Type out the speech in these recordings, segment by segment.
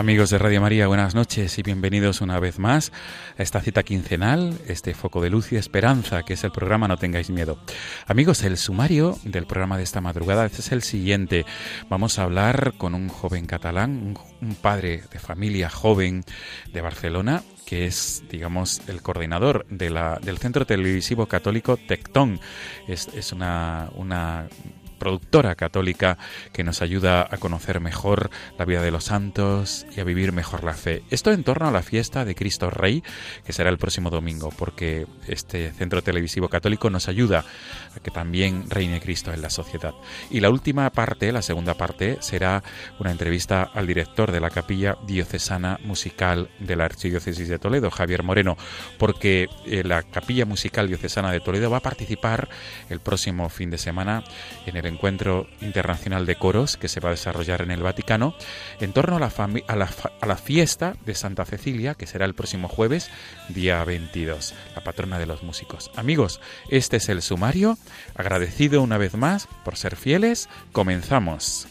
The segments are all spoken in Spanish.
Amigos de Radio María, buenas noches y bienvenidos una vez más a esta cita quincenal, este foco de luz y esperanza que es el programa No tengáis miedo. Amigos, el sumario del programa de esta madrugada es el siguiente. Vamos a hablar con un joven catalán, un, padre de familia joven de Barcelona que es, digamos, el coordinador del Centro Televisivo Católico Tectón. Es, es una, una productora católica que nos ayuda a conocer mejor la vida de los santos y a vivir mejor la fe. Esto en torno a la fiesta de Cristo Rey, que será el próximo domingo, porque este centro televisivo católico nos ayuda a que también reine Cristo en la sociedad. Y la última parte, la segunda parte, será una entrevista al director de la capilla diocesana musical de la Archidiócesis de Toledo, Javier Moreno, porque eh, la capilla musical diocesana de Toledo va a participar el próximo fin de semana en el encuentro internacional de coros que se va a desarrollar en el Vaticano en torno a la, a la, a la fiesta de Santa Cecilia, que será el próximo jueves, día 22, la patrona de los músicos. Amigos, este es el sumario. Agradecido una vez más por ser fieles. Comenzamos.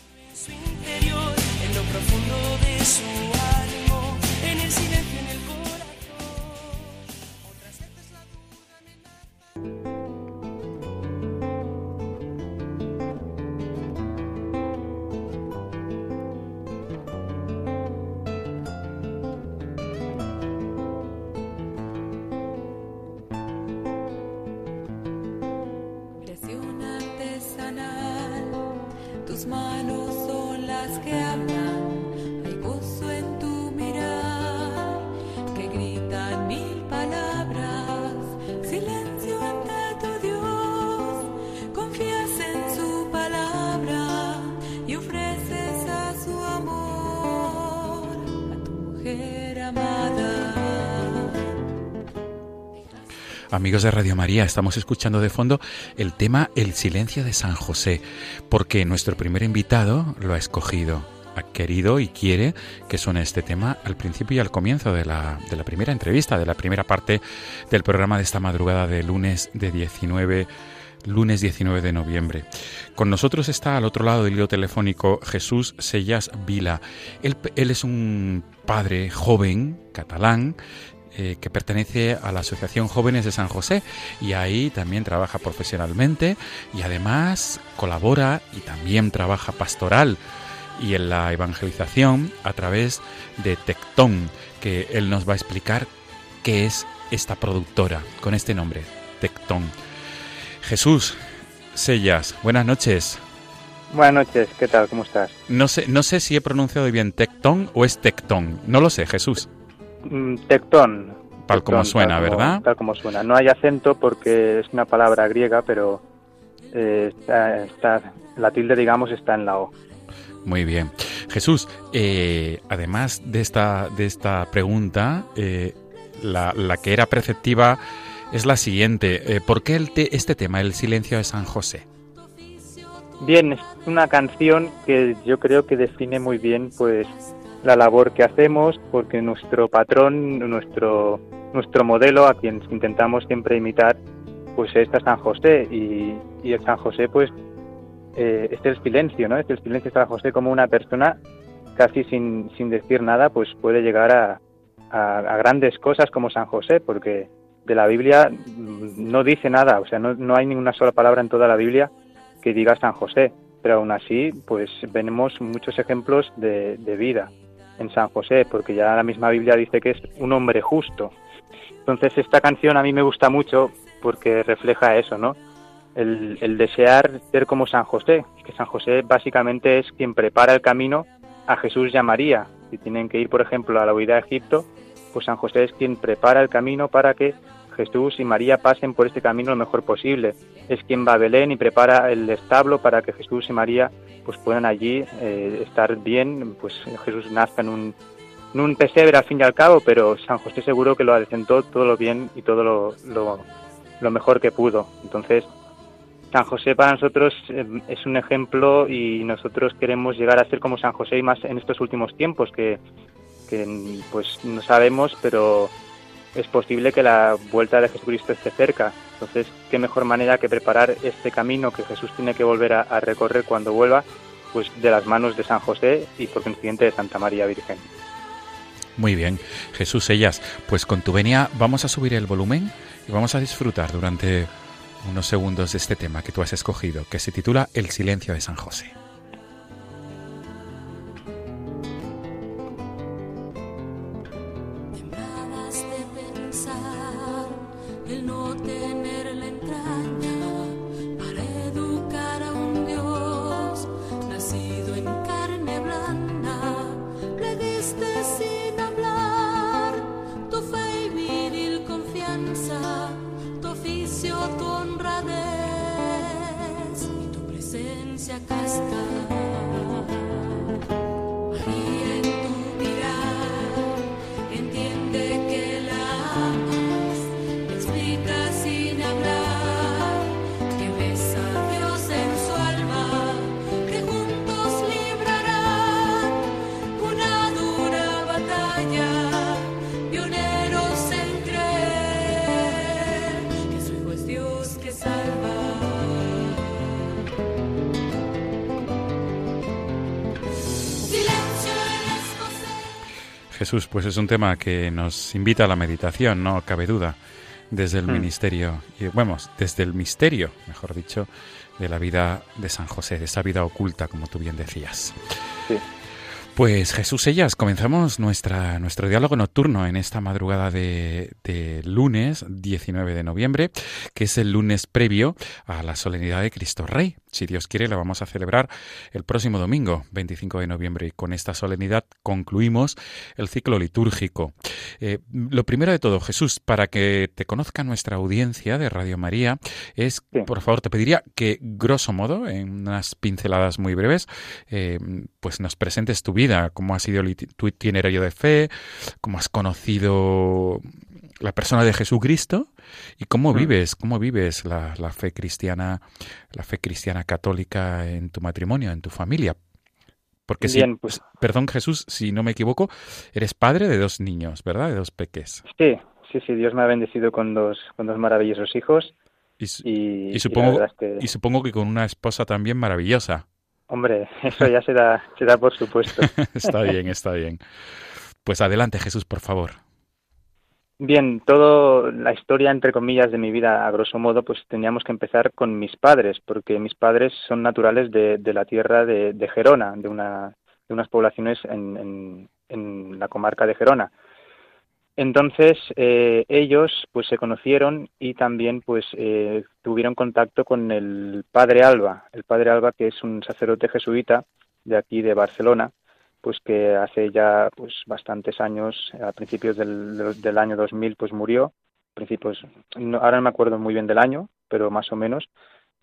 De Radio María, estamos escuchando de fondo el tema El silencio de San José, porque nuestro primer invitado lo ha escogido, ha querido y quiere que suene este tema al principio y al comienzo de la, de la primera entrevista, de la primera parte del programa de esta madrugada de lunes de 19 lunes 19 de noviembre. Con nosotros está al otro lado del hilo telefónico Jesús Sellas Vila. Él, él, es un padre joven catalán eh, que pertenece a la Asociación Jóvenes de San José y ahí también trabaja profesionalmente y además colabora y también trabaja pastoral y en la evangelización a través de Tectón, que él nos va a explicar qué es esta productora con este nombre, Tectón. Jesús Sellas, buenas noches. Buenas noches, ¿qué tal? ¿Cómo estás? No sé, no sé si he pronunciado bien Tectón o es Tectón, no lo sé, Jesús. Mm, tectón. Tal como suena, ¿verdad? Tal como suena. No hay acento porque es una palabra griega, pero eh, está, la tilde, digamos, está en la O. Muy bien. Jesús, eh, además de esta, de esta pregunta, eh, la, la, que era preceptiva es la siguiente. ¿Por qué el este tema, el silencio de San José? Bien, es una canción que yo creo que define muy bien pues la labor que hacemos, porque nuestro patrón, nuestro, nuestro modelo, a quien intentamos siempre imitar, pues es San José. Y, y el San José, pues, eh, es el silencio, ¿no? Es el silencio de San José como una persona, casi sin, sin decir nada, pues puede llegar a, a, grandes cosas como San José, porque de la Biblia no dice nada, o sea, no, no hay ninguna sola palabra en toda la Biblia que diga San José, pero aún así, pues tenemos muchos ejemplos de, de vida en San José, porque ya la misma Biblia dice que es un hombre justo. Entonces esta canción a mí me gusta mucho porque refleja eso, ¿no? El, el, desear ser como San José, que San José básicamente es quien prepara el camino a Jesús y a María. Si tienen que ir, por ejemplo, a la huida de Egipto, pues San José es quien prepara el camino para que Jesús y María pasen por este camino lo mejor posible. Es quien va a Belén y prepara el establo para que Jesús y María pues puedan allí eh, estar bien, pues Jesús nazca en un, en un pesebre al fin y al cabo, pero San José seguro que lo adecentó todo lo bien y todo lo, lo, mejor que pudo. Entonces, San José para nosotros eh, es un ejemplo y nosotros queremos llegar a ser como San José y más en estos últimos tiempos que, que pues no sabemos, pero es posible que la vuelta de Jesucristo esté cerca. Entonces, qué mejor manera que preparar este camino que Jesús tiene que volver a, recorrer cuando vuelva, pues de las manos de San José y por consiguiente de Santa María Virgen. Muy bien, Jesús Ellas, pues con tu venia vamos a subir el volumen y vamos a disfrutar durante unos segundos de este tema que tú has escogido, que se titula El silencio de San José. Jesús, pues es un tema que nos invita a la meditación, no cabe duda, desde el hmm. ministerio, y bueno, desde el misterio, mejor dicho, de la vida de San José, de esa vida oculta, como tú bien decías. Sí. Pues Jesús Ellas, comenzamos nuestra, nuestro diálogo nocturno en esta madrugada de, de, lunes 19 de noviembre, que es el lunes previo a la solemnidad de Cristo Rey. Si Dios quiere, la vamos a celebrar el próximo domingo, 25 de noviembre, y con esta solemnidad concluimos el ciclo litúrgico. Eh, lo primero de todo, Jesús, para que te conozca nuestra audiencia de Radio María, es, por favor, te pediría que, grosso modo, en unas pinceladas muy breves, eh, pues nos presentes tu vida, cómo ha sido tu itinerario de fe, cómo has conocido la persona de Jesucristo y cómo mm. vives, cómo vives la, fe cristiana, la fe cristiana católica en tu matrimonio, en tu familia. Porque si, pues, perdón Jesús, si no me equivoco, eres padre de dos niños, ¿verdad? De dos peques. Sí, sí, sí, Dios me ha bendecido con dos, con dos maravillosos hijos. Y, supongo, y supongo que con una esposa también maravillosa. Hombre, eso ya se da, se da por supuesto. está bien, está bien. Pues adelante Jesús, por favor. Bien, toda la historia, entre comillas, de mi vida, a grosso modo, pues teníamos que empezar con mis padres, porque mis padres son naturales de, la tierra de, Gerona, de, una, de unas poblaciones en, la comarca de Gerona. Entonces, eh, ellos pues se conocieron y también pues eh, tuvieron contacto con el padre Alba, el padre Alba que es un sacerdote jesuita de aquí de Barcelona, pues que hace ya pues bastantes años, a principios del, del año 2000, pues murió. Principios, ahora no me acuerdo muy bien del año, pero más o menos,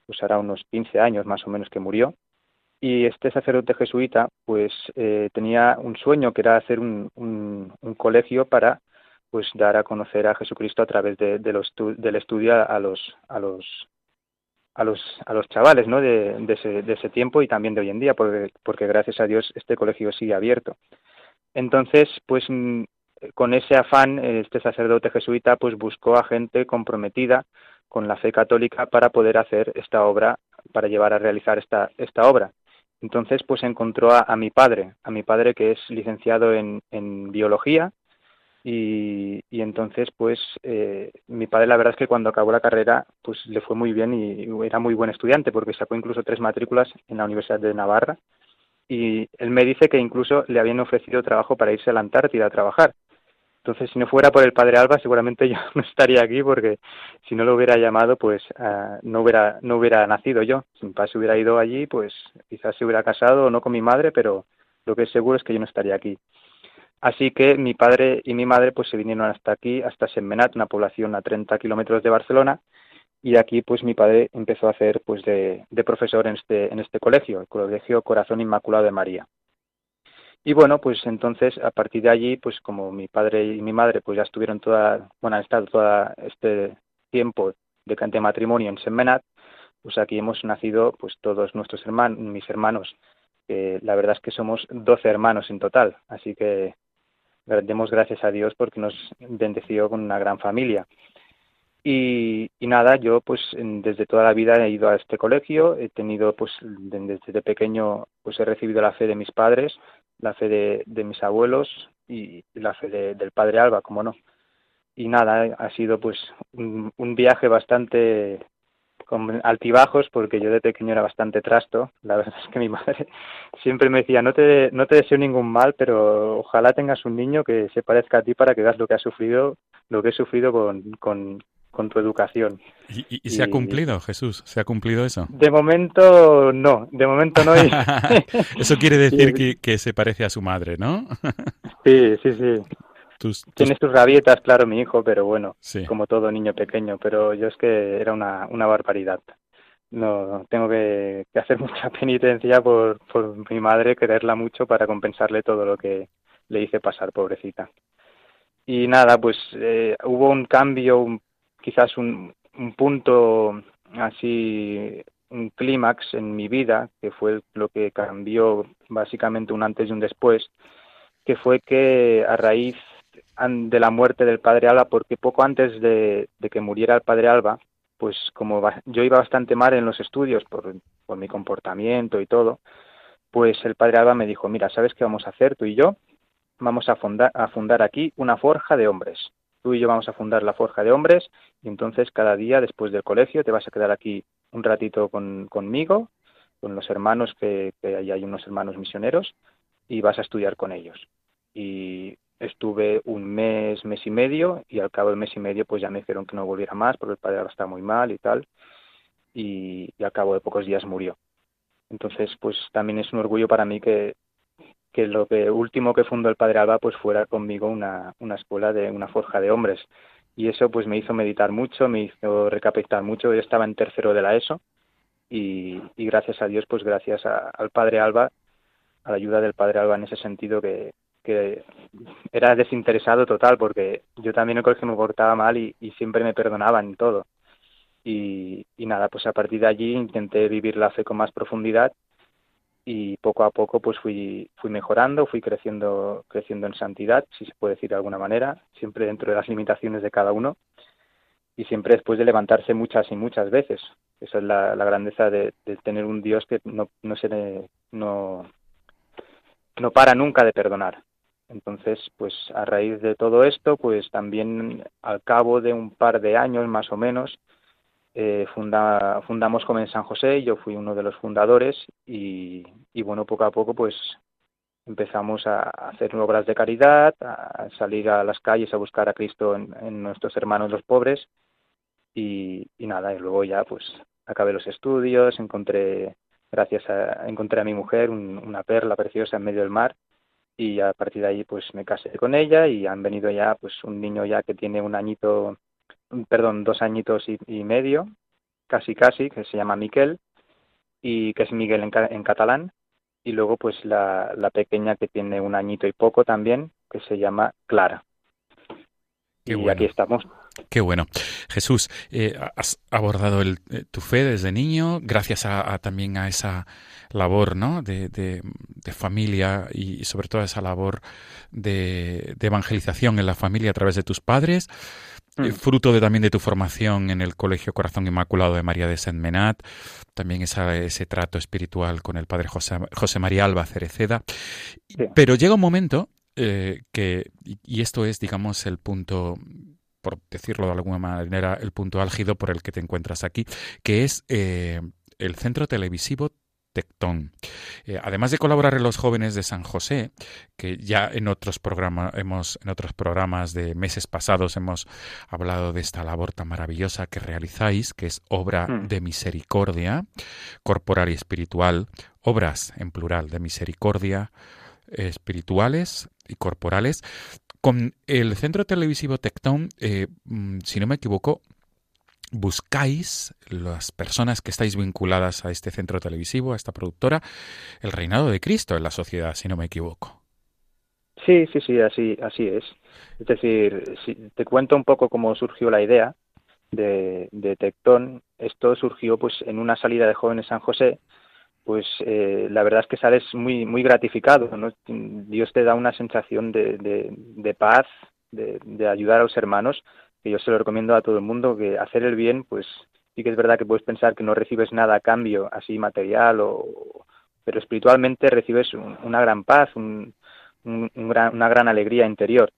pues hará unos 15 años más o menos que murió. Y este sacerdote jesuita, pues eh, tenía un sueño que era hacer un, un, colegio para pues dar a conocer a Jesucristo a través de, del estudio a los, a los a los, a los chavales ¿no? de, de, ese, de ese tiempo y también de hoy en día, porque, porque gracias a Dios este colegio sigue abierto. Entonces, pues mm, con ese afán, este sacerdote jesuita pues buscó a gente comprometida con la fe católica para poder hacer esta obra, para llevar a realizar esta, esta obra. Entonces, pues encontró a, a mi padre, a mi padre que es licenciado en, en biología y, entonces, pues, eh, mi padre, la verdad es que cuando acabó la carrera, pues le fue muy bien y era muy buen estudiante porque sacó incluso tres matrículas en la Universidad de Navarra. Y él me dice que incluso le habían ofrecido trabajo para irse a la Antártida a trabajar. Entonces, si no fuera por el padre Alba, seguramente yo no estaría aquí porque si no lo hubiera llamado, pues ah, no hubiera no hubiera nacido yo. Si mi padre se hubiera ido allí, pues quizás se hubiera casado, no con mi madre, pero lo que es seguro es que yo no estaría aquí. Así que mi padre y mi madre pues se vinieron hasta aquí, hasta Semmenat, una población a 30 kilómetros de Barcelona, y aquí pues mi padre empezó a hacer pues de, profesor en este, en este colegio, el Colegio Corazón Inmaculado de María. Y bueno, pues entonces a partir de allí, pues como mi padre y mi madre pues ya estuvieron toda, bueno, han estado todo este tiempo de, de matrimonio en Semmenat, pues aquí hemos nacido pues todos nuestros hermanos, mis hermanos, que la verdad es que somos 12 hermanos en total, así que demos gracias a Dios porque nos bendeció con una gran familia. Y, y, nada, yo pues desde toda la vida he ido a este colegio, he tenido pues desde pequeño pues he recibido la fe de mis padres, la fe de, de mis abuelos y, la fe del padre Alba, como no. Y nada, ha sido pues un, un, viaje bastante con altibajos porque yo de pequeño era bastante trasto. La verdad es que mi madre siempre me decía, no te, no te deseo ningún mal, pero ojalá tengas un niño que se parezca a ti para que veas lo que ha sufrido, lo que he sufrido con, con, con tu educación. ¿Y, se ha cumplido, Jesús? ¿Se ha cumplido eso? De momento no, de momento no. eso quiere decir que, que, se parece a su madre, ¿no? sí, sí, sí. Tiene sus rabietas, claro, mi hijo, pero bueno, como todo niño pequeño, pero yo es que era una, una barbaridad. No, tengo que, que hacer mucha penitencia por, por mi madre, quererla mucho para compensarle todo lo que le hice pasar, pobrecita. Y nada, pues eh, hubo un cambio, un quizás un, un punto así, un clímax en mi vida, que fue lo que cambió básicamente un antes y un después, que fue que a raíz de la muerte del padre Alba, porque poco antes de, que muriera el padre Alba, pues como yo iba bastante mal en los estudios por, por mi comportamiento y todo, pues el padre Alba me dijo, mira, ¿sabes qué vamos a hacer tú y yo? Vamos a fundar, a fundar aquí una forja de hombres tú y yo vamos a fundar la Forja de Hombres y entonces cada día después del colegio te vas a quedar aquí un ratito con, conmigo, con los hermanos, que, que ahí hay unos hermanos misioneros, y vas a estudiar con ellos. Y estuve un mes, mes y medio, y al cabo del mes y medio pues ya me dijeron que no volviera más porque el padre ahora está muy mal y tal, y, al cabo de pocos días murió. Entonces, pues también es un orgullo para mí que, que lo que último que fundó el padre Alba pues fuera conmigo una, una escuela de una forja de hombres y eso pues me hizo meditar mucho, me hizo recapitar mucho, yo estaba en tercero de la ESO y, y gracias a Dios pues gracias al padre Alba, a la ayuda del padre Alba en ese sentido que, que era desinteresado total porque yo también en el colegio me portaba mal y, siempre me perdonaban todo. Y, nada pues a partir de allí intenté vivir la fe con más profundidad y poco a poco pues fui fui mejorando fui creciendo creciendo en santidad si se puede decir de alguna manera siempre dentro de las limitaciones de cada uno y siempre después de levantarse muchas y muchas veces. Esa es la, grandeza de, tener un Dios que no no se no no para nunca de perdonar entonces pues a raíz de todo esto pues también al cabo de un par de años más o menos eh, funda, fundamos en San José, yo fui uno de los fundadores y, y, bueno, poco a poco pues empezamos a hacer obras de caridad, a salir a las calles a buscar a Cristo en, en nuestros hermanos los pobres y, y, nada, y luego ya pues acabé los estudios, encontré, gracias a, encontré a mi mujer un, una perla preciosa en medio del mar y a partir de ahí pues me casé con ella y han venido ya pues un niño ya que tiene un añito perdón, dos añitos y, y, medio, casi casi, que se llama Miquel, y que es Miguel en, en catalán, y luego pues la, la, pequeña que tiene un añito y poco también, que se llama Clara. Qué y bueno. aquí estamos. Qué bueno. Jesús, eh, has abordado el, eh, tu fe desde niño, gracias a, a, también a esa labor ¿no? de, de, de familia y, sobre todo a esa labor de, de evangelización en la familia a través de tus padres. Mm. fruto de, también de tu formación en el Colegio Corazón Inmaculado de María de Saint-Menat, también esa, ese trato espiritual con el padre José, José María Alba Cereceda. Sí. Pero llega un momento eh, que, y esto es, digamos, el punto por decirlo de alguna manera, el punto álgido por el que te encuentras aquí, que es eh, el centro televisivo Tectón. Eh, además de colaborar en los jóvenes de San José, que ya en otros programas hemos en otros programas de meses pasados hemos hablado de esta labor tan maravillosa que realizáis, que es obra Mm. de misericordia corporal y espiritual, obras en plural de misericordia espirituales y corporales. Con el centro televisivo Tectón, eh, mm, si no me equivoco, buscáis las personas que estáis vinculadas a este centro televisivo, a esta productora, el reinado de Cristo en la sociedad, si no me equivoco. Sí, sí, sí, así, así es. Es decir, si te cuento un poco cómo surgió la idea de, de Tectón. Esto surgió pues en una salida de jóvenes San José. Pues eh, la verdad es que sales muy, muy gratificado. ¿no? Dios te da una sensación de, de, paz, de, de ayudar a los hermanos, que yo se lo recomiendo a todo el mundo, que hacer el bien, pues sí que es verdad que puedes pensar que no recibes nada a cambio, así material, o, pero espiritualmente recibes un, una gran paz, un, una gran alegría interior.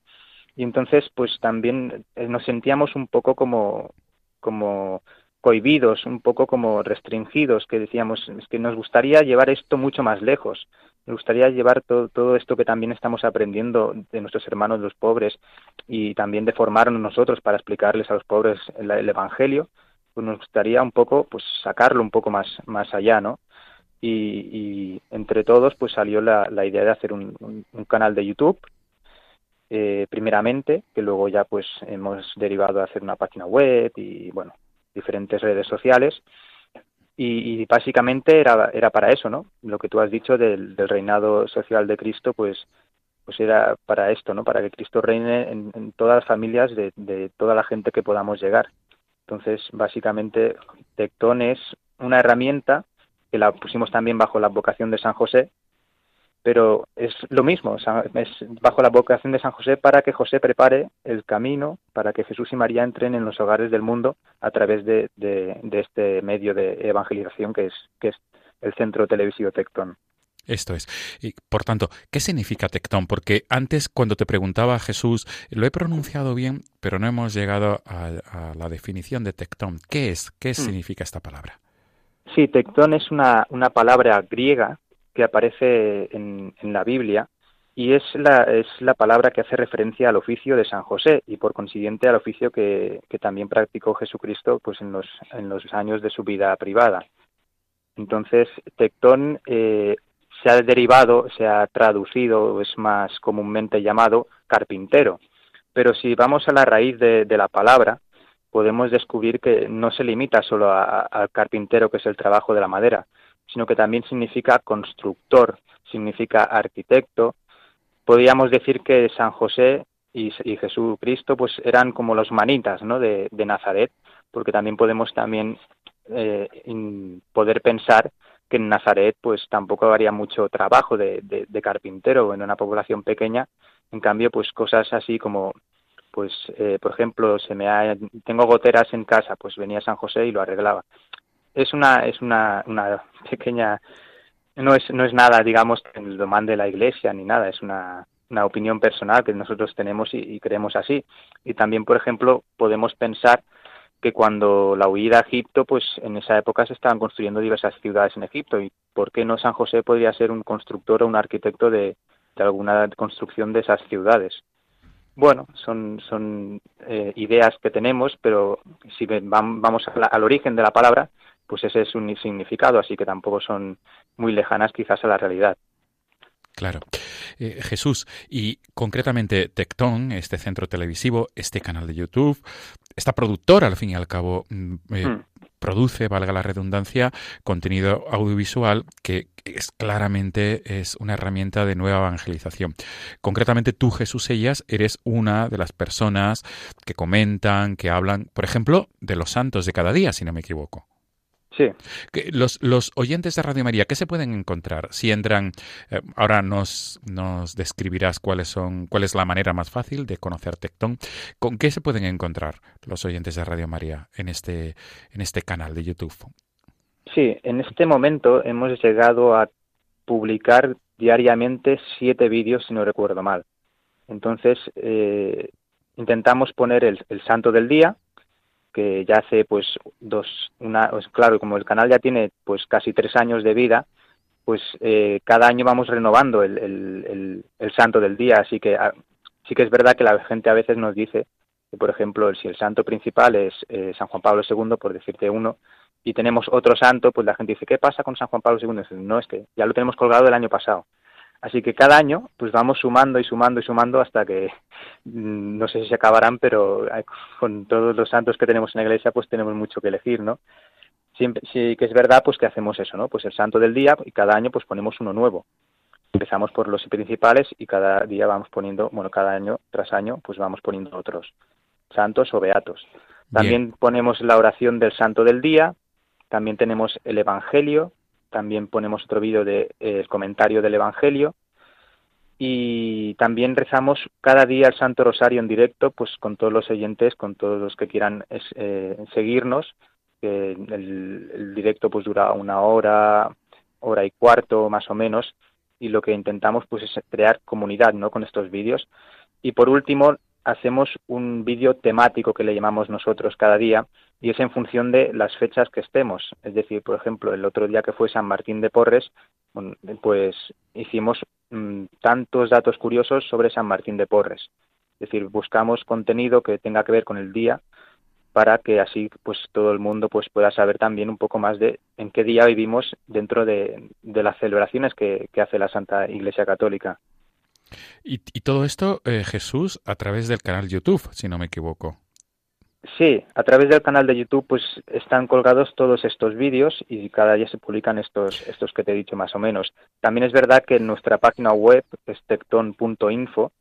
Y entonces, pues también nos sentíamos un poco como, como cohibidos, un poco como restringidos, que decíamos, es que nos gustaría llevar esto mucho más lejos, nos gustaría llevar todo, esto que también estamos aprendiendo de nuestros hermanos los pobres y también de formarnos nosotros para explicarles a los pobres el, el Evangelio, pues nos gustaría un poco, pues sacarlo un poco más, más allá, ¿no? Y, y entre todos, pues salió la, la idea de hacer un, un, un canal de YouTube eh, primeramente, que luego ya pues hemos derivado a hacer una página web y bueno, diferentes redes sociales. Y, básicamente era, era para eso, ¿no? Lo que tú has dicho del, del, reinado social de Cristo, pues, pues era para esto, ¿no? Para que Cristo reine en, en todas las familias de, de, toda la gente que podamos llegar. Entonces, básicamente, Tectón es una herramienta que la pusimos también bajo la vocación de San José, pero es lo mismo, es bajo la vocación de San José para que José prepare el camino para que Jesús y María entren en los hogares del mundo a través de, de, de este medio de evangelización que es, que es el centro televisivo Tectón. Esto es. Y, por tanto, ¿qué significa tectón? Porque antes, cuando te preguntaba Jesús, lo he pronunciado bien, pero no hemos llegado a, a la definición de tectón. ¿Qué es? ¿Qué hmm. significa esta palabra? Sí, tectón es una, una palabra griega que aparece en, la Biblia y es la, es la palabra que hace referencia al oficio de San José y por consiguiente al oficio que, que también practicó Jesucristo pues en los, en los años de su vida privada. Entonces, tectón eh, se ha derivado, se ha traducido, es más comúnmente llamado carpintero. Pero si vamos a la raíz de, de la palabra, podemos descubrir que no se limita solo al carpintero, que es el trabajo de la madera, sino que también significa constructor, significa arquitecto. Podríamos decir que San José y, y Jesucristo pues eran como los manitas ¿no? de, de Nazaret, porque también podemos también eh, poder pensar que en Nazaret pues tampoco haría mucho trabajo de, de, de, carpintero en una población pequeña en cambio pues cosas así como pues eh, por ejemplo se me ha, tengo goteras en casa pues venía San José y lo arreglaba es una es una, una pequeña no es no es nada digamos que lo mande la iglesia ni nada es una una opinión personal que nosotros tenemos y, y creemos así y también por ejemplo podemos pensar que cuando la huida a Egipto, pues en esa época se estaban construyendo diversas ciudades en Egipto y por qué no San José podría ser un constructor o un arquitecto de, de alguna construcción de esas ciudades. Bueno, son, son eh, ideas que tenemos, pero si vamos al origen de la palabra, pues ese es un significado, así que tampoco son muy lejanas quizás a la realidad. Claro. Eh, Jesús, y concretamente Tectón, este centro televisivo, este canal de YouTube, esta productora, al fin y al cabo, eh, hmm. produce, valga la redundancia, contenido audiovisual que es claramente es una herramienta de nueva evangelización. Concretamente tú, Jesús Ellas, eres una de las personas que comentan, que hablan, por ejemplo, de los santos de cada día, si no me equivoco. Sí. Los, los oyentes de Radio María, ¿qué se pueden encontrar? Si entran, eh, ahora nos, nos describirás cuáles son, cuál es la manera más fácil de conocer Tectón. ¿Con qué se pueden encontrar los oyentes de Radio María en este, en este canal de YouTube? Sí, en este momento hemos llegado a publicar diariamente siete vídeos, si no recuerdo mal. Entonces, eh, intentamos poner el, el santo del día, que ya hace pues dos una pues claro como el canal ya tiene pues casi tres años de vida pues eh, cada año vamos renovando el, el, el, santo del día, así que ah, sí que es verdad que la gente a veces nos dice que, por ejemplo, si el santo principal es eh, San Juan Pablo II, por decirte uno, y tenemos otro santo, pues la gente dice, ¿qué pasa con San Juan Pablo II? no, es que ya lo tenemos colgado el año pasado. Así que cada año pues vamos sumando y sumando y sumando hasta que mm, no sé si se acabarán, pero con todos los santos que tenemos en la iglesia pues tenemos mucho que elegir, ¿no? Siempre, sí que es verdad pues que hacemos eso, ¿no? Pues el santo del día y cada año pues ponemos uno nuevo. Empezamos por los principales y cada día vamos poniendo, bueno, cada año tras año pues vamos poniendo otros santos o beatos. También ponemos la oración del santo del día, también tenemos el Evangelio, también ponemos otro vídeo del de, el comentario del Evangelio y también rezamos cada día el Santo Rosario en directo, pues con todos los oyentes, con todos los que quieran eh, seguirnos. que el, el, directo pues dura una hora, hora y cuarto más o menos, y lo que intentamos pues es crear comunidad, ¿no? Con estos vídeos. Y por último hacemos un vídeo temático que le llamamos nosotros cada día, y es en función de las fechas que estemos. Es decir, por ejemplo, el otro día que fue San Martín de Porres, pues hicimos mm, tantos datos curiosos sobre San Martín de Porres. Es decir, buscamos contenido que tenga que ver con el día para que así pues todo el mundo pues pueda saber también un poco más de en qué día vivimos dentro de, las celebraciones que, hace la Santa Iglesia Católica. Y, todo esto, eh, Jesús, a través del canal YouTube, si no me equivoco. Sí, a través del canal de YouTube pues están colgados todos estos vídeos y cada día se publican estos estos que te he dicho más o menos. También es verdad que en nuestra página web, tecton.info,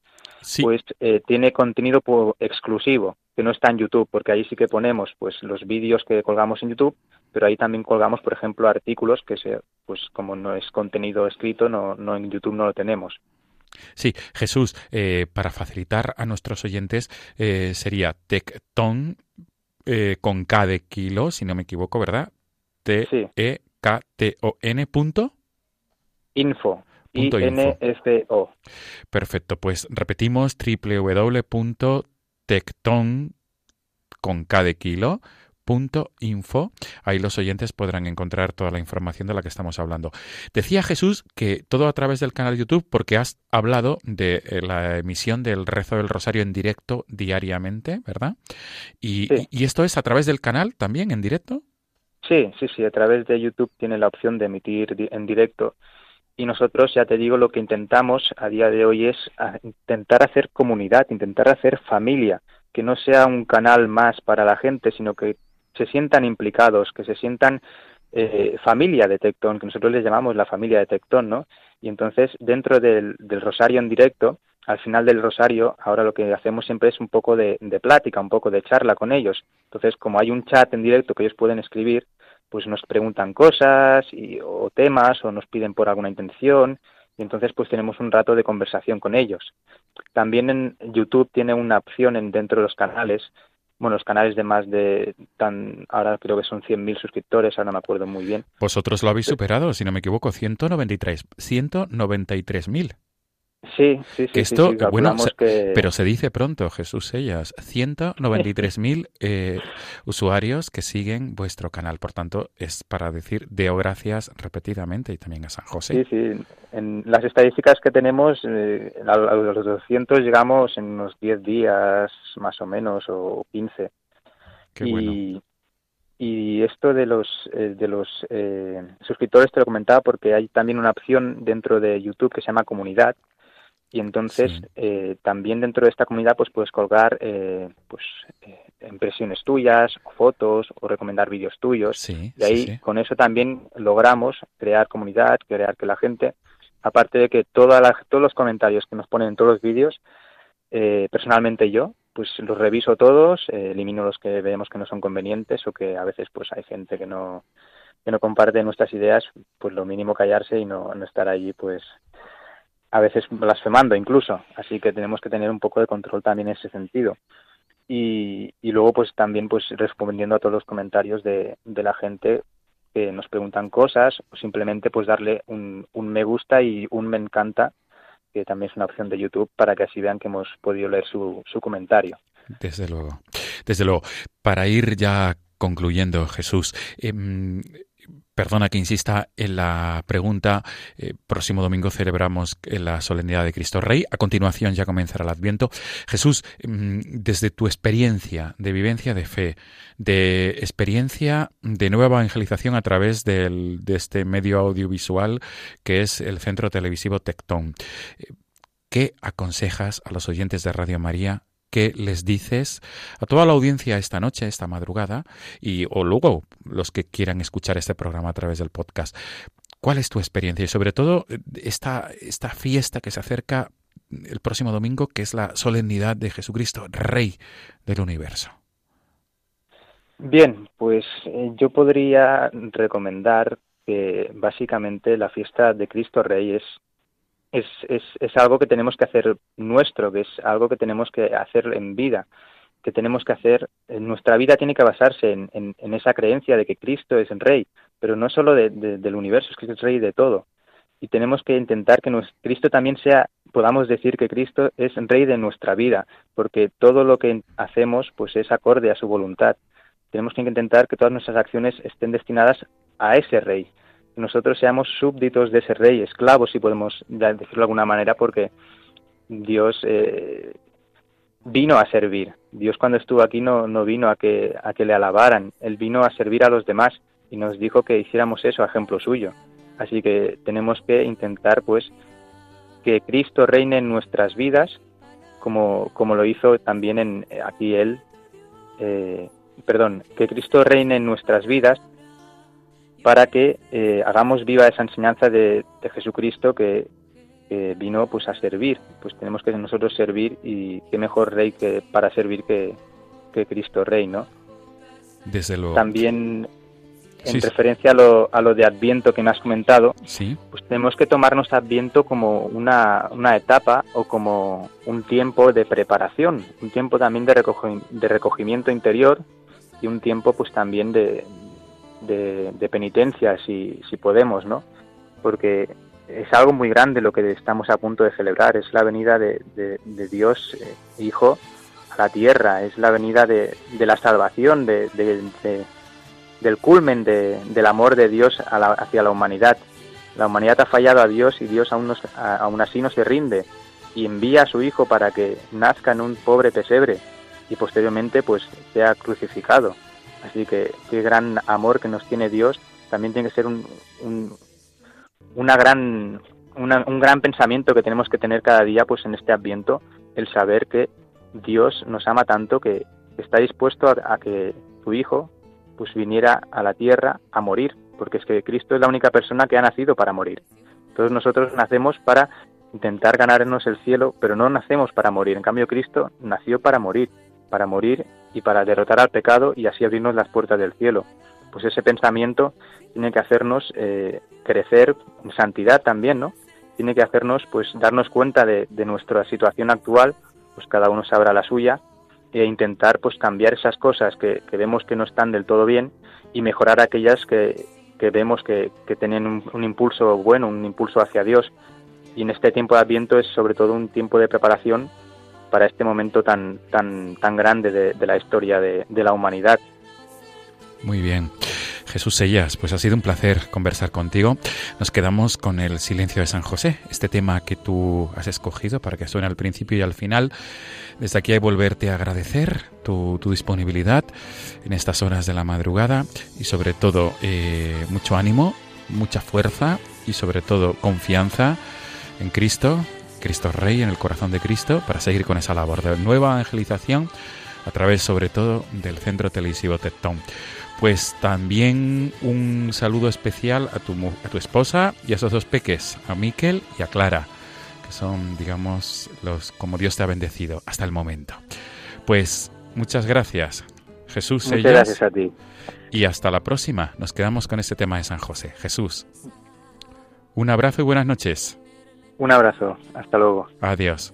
pues eh, tiene contenido exclusivo que no está en YouTube, porque ahí sí que ponemos pues los vídeos que colgamos en YouTube, pero ahí también colgamos, por ejemplo, artículos que se, pues como no es contenido escrito, no, no en YouTube no lo tenemos. Sí, Jesús, eh, para facilitar a nuestros oyentes, eh, sería Tecton eh, con K de kilo, si no me equivoco, ¿verdad? T-E-K-T-O-N punto. Info. I-N-F-O. Perfecto, pues repetimos www.tecton con K de kilo info. Ahí los oyentes podrán encontrar toda la información de la que estamos hablando. Decía Jesús que todo a través del canal YouTube porque has hablado de eh, la emisión del rezo del rosario en directo diariamente, ¿verdad? Y, y esto es a través del canal también en directo. Sí, sí, sí, a través de YouTube tiene la opción de emitir en directo. Y nosotros, ya te digo, lo que intentamos a día de hoy es intentar hacer comunidad, intentar hacer familia, que no sea un canal más para la gente, sino que se sientan implicados, que se sientan eh, familia de Tectón, que nosotros les llamamos la familia de Tectón, ¿no? Y entonces, dentro del, rosario en directo, al final del rosario, ahora lo que hacemos siempre es un poco de, plática, un poco de charla con ellos. Entonces, como hay un chat en directo que ellos pueden escribir, pues nos preguntan cosas o temas o nos piden por alguna intención y entonces pues tenemos un rato de conversación con ellos. También en YouTube tiene una opción en, dentro de los canales bueno, los canales de más de tan, ahora creo que son 100.000 suscriptores, ahora no me acuerdo muy bien. Vosotros lo habéis superado, si no me equivoco, 193, 193.000. Sí, sí, sí. esto, bueno, pero se dice pronto, Jesús Sellas, 193.000 eh, usuarios que siguen vuestro canal. Por tanto, es para decir deo gracias repetidamente y también a San José. Sí, sí. En las estadísticas que tenemos, eh, a los 200 llegamos en unos 10 días más o menos, o 15. Qué y, bueno. Y esto de los, eh, de los eh, suscriptores te lo comentaba porque hay también una opción dentro de YouTube que se llama comunidad y entonces eh, también dentro de esta comunidad pues puedes colgar eh, pues eh, impresiones tuyas o fotos o recomendar vídeos tuyos. Y ahí con eso también logramos crear comunidad crear que la gente aparte de que toda todos los comentarios que nos ponen en todos los vídeos personalmente yo pues los reviso todos elimino los que vemos que no son convenientes o que a veces pues hay gente que no que no comparte nuestras ideas pues lo mínimo callarse y no, no estar allí pues a veces blasfemando incluso, así que tenemos que tener un poco de control también en ese sentido. Y, y luego pues también pues respondiendo a todos los comentarios de, de la gente que nos preguntan cosas o simplemente pues darle un, un me gusta y un me encanta que también es una opción de YouTube para que así vean que hemos podido leer su, su comentario. Desde luego. Desde luego. Para ir ya concluyendo, Jesús, eh, Perdona que insista en la pregunta. Eh, próximo domingo celebramos la solemnidad de Cristo Rey. A continuación ya comenzará el Adviento. Jesús, mm, desde tu experiencia de vivencia de fe, de experiencia de nueva evangelización a través de este medio audiovisual que es el Centro Televisivo Tectón, eh, ¿qué aconsejas a los oyentes de Radio María ¿Qué les dices a toda la audiencia esta noche, esta madrugada, y o luego los que quieran escuchar este programa a través del podcast. ¿Cuál es tu experiencia? Y sobre todo esta, esta fiesta que se acerca el próximo domingo, que es la solemnidad de Jesucristo, Rey del universo. Bien, pues eh, yo podría recomendar que básicamente la fiesta de Cristo Rey es es, es, es algo que tenemos que hacer nuestro, que es algo que tenemos que hacer en vida, que tenemos que hacer, en nuestra vida tiene que basarse en, en, esa creencia de que Cristo es el Rey, pero no solo de, del universo, es que es Rey de todo. Y tenemos que intentar que nuestro, Cristo también sea, podamos decir que Cristo es Rey de nuestra vida, porque todo lo que hacemos pues es acorde a su voluntad. Tenemos que intentar que todas nuestras acciones estén destinadas a ese Rey, nosotros seamos súbditos de ese rey, esclavos, si podemos decirlo de alguna manera, porque Dios eh, vino a servir. Dios cuando estuvo aquí no, no vino a que, a que le alabaran, Él vino a servir a los demás y nos dijo que hiciéramos eso ejemplo suyo. Así que tenemos que intentar, pues, que Cristo reine en nuestras vidas, como, como lo hizo también en, aquí Él, eh, perdón, que Cristo reine en nuestras vidas para que eh, hagamos viva esa enseñanza de, Jesucristo que, vino pues a servir. Pues tenemos que nosotros servir y qué mejor rey que para servir que, Cristo Rey, ¿no? Desde luego. También en referencia a lo, a lo de Adviento que me has comentado, ¿Sí? pues tenemos que tomarnos Adviento como una, una etapa o como un tiempo de preparación, un tiempo también de, de recogimiento interior y un tiempo pues también de, de, penitencia, si, si podemos, ¿no? Porque es algo muy grande lo que estamos a punto de celebrar, es la venida de, Dios eh, Hijo a la tierra, es la venida de, la salvación, de, del culmen del amor de Dios hacia la humanidad. La humanidad ha fallado a Dios y Dios aún, aún así no se rinde y envía a su Hijo para que nazca en un pobre pesebre y posteriormente pues sea crucificado. Así que qué gran amor que nos tiene Dios también tiene que ser un, una gran, un gran pensamiento que tenemos que tener cada día pues en este adviento, el saber que Dios nos ama tanto que está dispuesto a, que su Hijo pues viniera a la tierra a morir, porque es que Cristo es la única persona que ha nacido para morir. Todos nosotros nacemos para intentar ganarnos el cielo, pero no nacemos para morir. En cambio, Cristo nació para morir, para morir y para derrotar al pecado y así abrirnos las puertas del cielo. Pues ese pensamiento tiene que hacernos eh, crecer en santidad también, ¿no? Tiene que hacernos, pues, darnos cuenta de, nuestra situación actual, pues cada uno sabrá la suya, e intentar, pues, cambiar esas cosas que, vemos que no están del todo bien y mejorar aquellas que, vemos que, tienen un, un, impulso bueno, un impulso hacia Dios. Y en este tiempo de Adviento es sobre todo un tiempo de preparación para este momento tan, tan, tan grande de, la historia de, la humanidad. Muy bien. Jesús Sellas, pues ha sido un placer conversar contigo. Nos quedamos con el silencio de San José, este tema que tú has escogido para que suene al principio y al final. Desde aquí hay volverte a agradecer tu, disponibilidad en estas horas de la madrugada y sobre todo eh, mucho ánimo, mucha fuerza y sobre todo confianza en Cristo, Cristo Rey en el corazón de Cristo para seguir con esa labor de nueva evangelización a través sobre todo del Centro Televisivo Tectón. Pues también un saludo especial a tu, a tu esposa y a esos dos peques, a Miquel y a Clara, que son, digamos, los como Dios te ha bendecido hasta el momento. Pues muchas gracias, Jesús. Muchas gracias a ti. Y hasta la próxima. Nos quedamos con este tema de San José. Jesús. Un abrazo y buenas noches. Un abrazo, hasta luego. Adiós.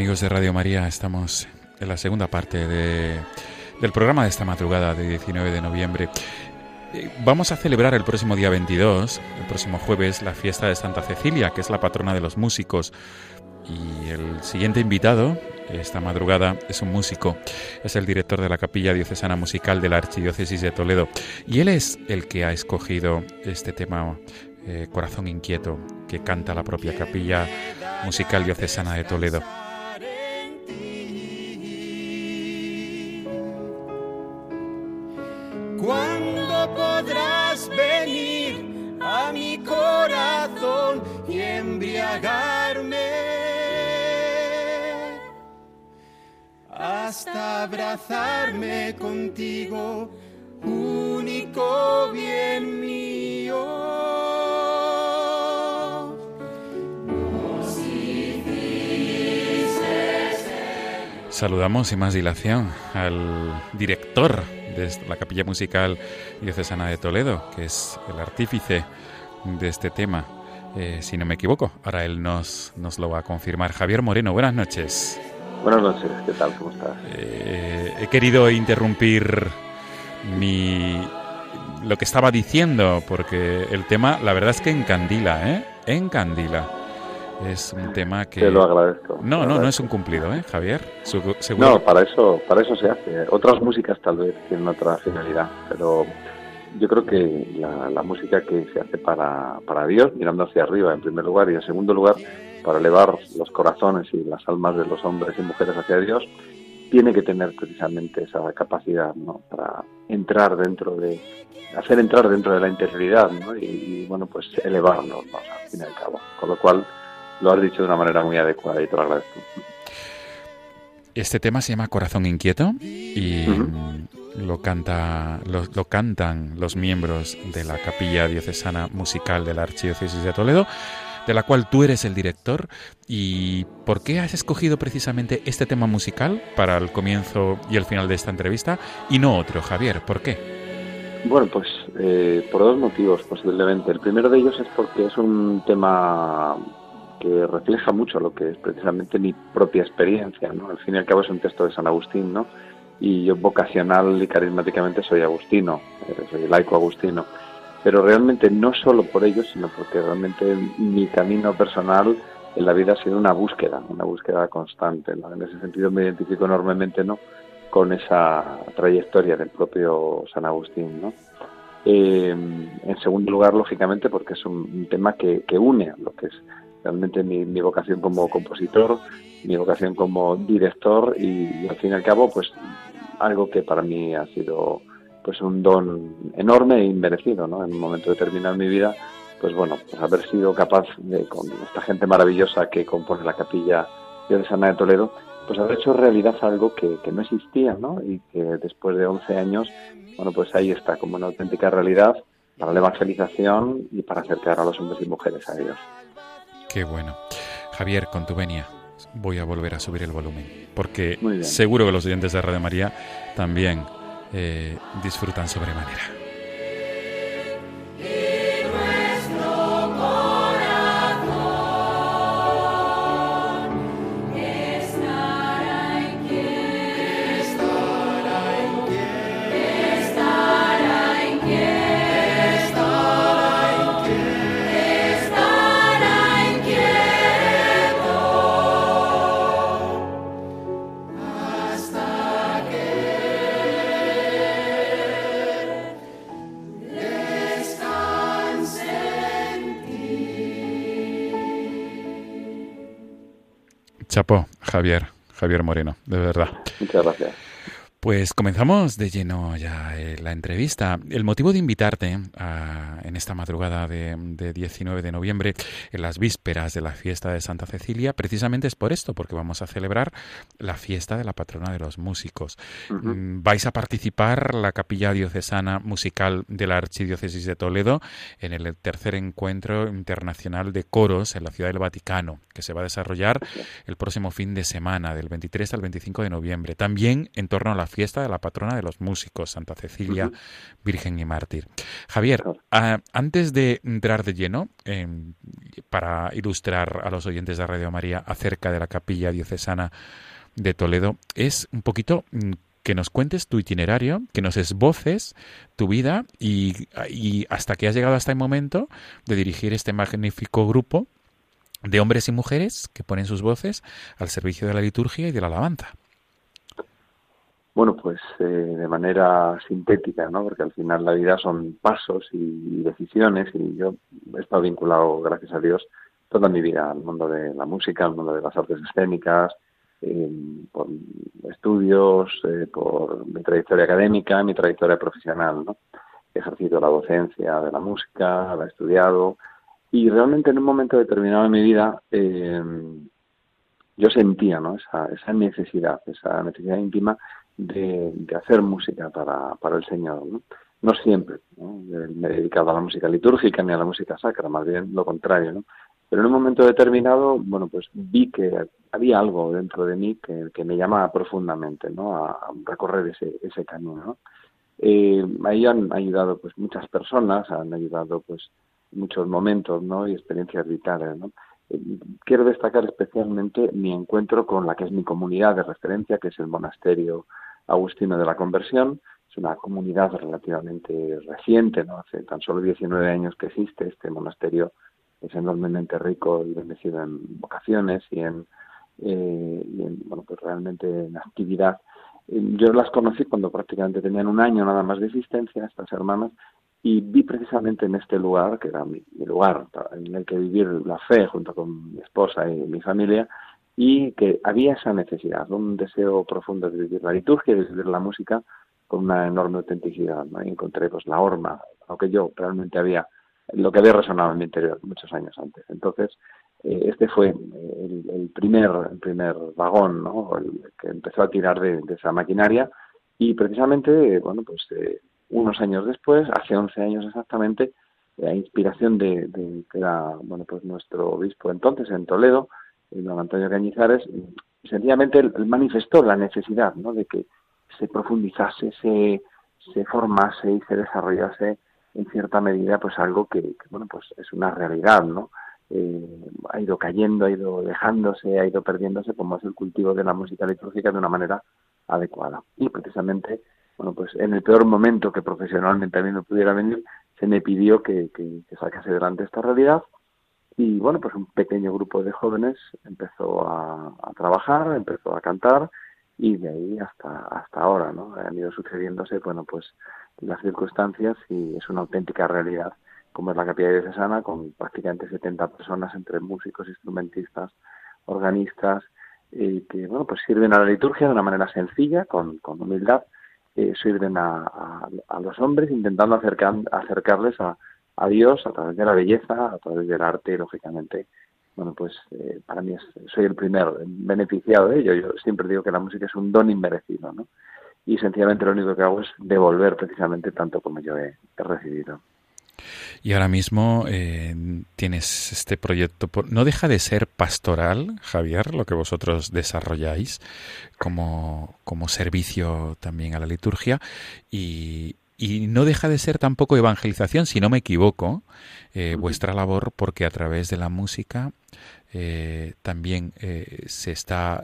Amigos de Radio María, estamos en la segunda parte de, del programa de esta madrugada de 19 de noviembre. Eh, vamos a celebrar el próximo día 22, el próximo jueves, la fiesta de Santa Cecilia, que es la patrona de los músicos. Y el siguiente invitado esta madrugada es un músico, es el director de la Capilla Diocesana Musical de la Archidiócesis de Toledo. Y él es el que ha escogido este tema eh, Corazón Inquieto, que canta la propia Capilla Musical Diocesana de Toledo. Abrazarme contigo, único bien mío. Saludamos sin más dilación al director de la Capilla Musical Diocesana de Toledo, que es el artífice de este tema, eh, si no me equivoco. Ahora él nos, nos lo va a confirmar. Javier Moreno, buenas noches. Buenas noches, ¿qué tal? ¿Cómo estás? Eh, he querido interrumpir mi lo que estaba diciendo porque el tema, la verdad es que encandila, ¿eh? Encandila. Es un tema que... Te lo agradezco. No, no, no es un cumplido, ¿eh, Javier? ¿Seguro? No, para eso, para eso se hace. Otras músicas tal vez tienen otra finalidad, pero yo creo que la, la música que se hace para, para Dios, mirando hacia arriba en primer lugar, y en segundo lugar, para elevar los corazones y las almas de los hombres y mujeres hacia Dios, tiene que tener precisamente esa capacidad ¿no? para entrar dentro de, hacer entrar dentro de la interioridad ¿no? y, bueno, pues elevarnos al fin y al cabo. Con lo cual lo has dicho de una manera muy adecuada y te lo agradezco. Este tema se llama Corazón Inquieto y lo, canta, lo, lo, cantan los miembros de la Capilla Diocesana Musical de la Archidiócesis de Toledo de la cual tú eres el director. ¿Y por qué has escogido precisamente este tema musical para el comienzo y el final de esta entrevista y no otro, Javier? ¿Por qué? Bueno, pues eh, por dos motivos posiblemente. El primero de ellos es porque es un tema que refleja mucho lo que es precisamente mi propia experiencia, ¿no? Al fin y al cabo es un texto de San Agustín, ¿no? Y yo vocacional y carismáticamente soy agustino, eh, soy laico agustino pero realmente no solo por ello, sino porque realmente mi camino personal en la vida ha sido una búsqueda, una búsqueda constante. En ese sentido me identifico enormemente ¿no? con esa trayectoria del propio San Agustín. ¿no? Eh, en segundo lugar, lógicamente, porque es un, tema que, que, une lo que es realmente mi, vocación como compositor, mi vocación como director y, y al fin y al cabo, pues algo que para mí ha sido pues un don enorme e inmerecido, ¿no? En un momento determinado de mi vida, pues bueno, pues haber sido capaz de, con esta gente maravillosa que compone la capilla de Sana de Toledo, pues haber hecho realidad algo que, que, no existía, ¿no? Y que después de 11 años, bueno, pues ahí está, como una auténtica realidad para la evangelización y para acercar a los hombres y mujeres a Dios. Qué bueno. Javier, con tu venia, voy a volver a subir el volumen, porque seguro que los oyentes de Radio María también eh, disfrutan sobremanera. Javier, Javier Moreno, de verdad. Muchas gracias. Pues comenzamos de lleno ya eh, la entrevista. El motivo de invitarte en esta madrugada de, 19 de noviembre, en las vísperas de la fiesta de Santa Cecilia, precisamente es por esto, porque vamos a celebrar la fiesta de la patrona de los músicos. Mm, vais a participar la Capilla Diocesana Musical de la Archidiócesis de Toledo en el tercer encuentro internacional de coros en la Ciudad del Vaticano, que se va a desarrollar el próximo fin de semana, del 23 al 25 de noviembre. También en torno a la fiesta de la patrona de los músicos, Santa Cecilia, Virgen y Mártir. Javier, antes de entrar de lleno, em, para ilustrar a los oyentes de Radio María acerca de la capilla diocesana de Toledo, es un poquito mm, que nos cuentes tu itinerario, que nos esboces tu vida y, y hasta que has llegado hasta el momento de dirigir este magnífico grupo de hombres y mujeres que ponen sus voces al servicio de la liturgia y de la alabanza. Bueno, pues eh, de manera sintética, ¿no? Porque al final la vida son pasos y decisiones y yo he estado vinculado, gracias a Dios, toda mi vida al mundo de la música, al mundo de las artes escénicas, por estudios, eh, por mi trayectoria académica, mi trayectoria profesional, ¿no? He ejercido la docencia de la música, la he estudiado y realmente en un momento determinado de mi vida eh, yo sentía, ¿no? Esa, esa necesidad, esa necesidad íntima de, hacer música para, para el Señor. ¿no? no siempre me he dedicado a la música litúrgica ni a la música sacra, más bien lo contrario. ¿no? Pero en un momento determinado, bueno, pues vi que había algo dentro de mí que, que me llamaba profundamente ¿no? a, recorrer ese, ese camino. ¿no? Eh, ahí han ayudado pues muchas personas, han ayudado pues muchos momentos ¿no? y experiencias vitales. ¿no? Eh, quiero destacar especialmente mi encuentro con la que es mi comunidad de referencia, que es el monasterio Agustino de la Conversión. Es una comunidad relativamente reciente, ¿no? hace tan solo 19 años que existe. Este monasterio es enormemente rico y bendecido en vocaciones y en, eh, bueno, pues realmente en actividad. Eh, yo las conocí cuando prácticamente tenían un año nada más de existencia, estas hermanas, y vi precisamente en este lugar, que era mi, lugar en el que vivir la fe junto con mi esposa y mi familia, y que había esa necesidad, un deseo profundo de vivir la liturgia y de vivir la música con una enorme autenticidad. Y encontré pues la horma, lo que yo realmente había, lo que había resonado en mi interior muchos años antes. Entonces, eh, este fue el, primer, primer vagón que empezó a tirar de, esa maquinaria y precisamente, pues eh, unos años después, hace 11 años exactamente, la inspiración de, bueno pues nuestro obispo entonces en Toledo, don Antonio Cañizares, sencillamente manifestó la necesidad ¿no? de que se profundizase, se, se formase y se desarrollase en cierta medida pues algo que, bueno pues es una realidad no eh, ha ido cayendo ha ido dejándose ha ido perdiéndose como es el cultivo de la música litúrgica de una manera adecuada y precisamente bueno pues en el peor momento que profesionalmente a mí me pudiera venir se me pidió que, que, que sacase delante esta realidad y bueno, pues un pequeño grupo de jóvenes empezó a, trabajar, empezó a cantar y de ahí hasta hasta ahora, ¿no? Han ido sucediéndose, bueno, pues las circunstancias y es una auténtica realidad como es la capilla de Cesana, con prácticamente 70 personas entre músicos, instrumentistas, organistas, eh, que bueno pues sirven a la liturgia de una manera sencilla, con, con humildad, eh, sirven a, a, los hombres intentando acercar, acercarles a, a Dios a través de la belleza, a través del arte, lógicamente, bueno, pues eh, para mí soy el primer beneficiado de ello. Yo siempre digo que la música es un don inmerecido, ¿no? Y sencillamente lo único que hago es devolver precisamente tanto como yo he, recibido. Y ahora mismo eh, tienes este proyecto, no deja de ser pastoral, Javier, lo que vosotros desarrolláis como, como servicio también a la liturgia y, y no deja de ser tampoco evangelización, si no me equivoco, eh, vuestra labor, porque a través de la música eh, también eh, se está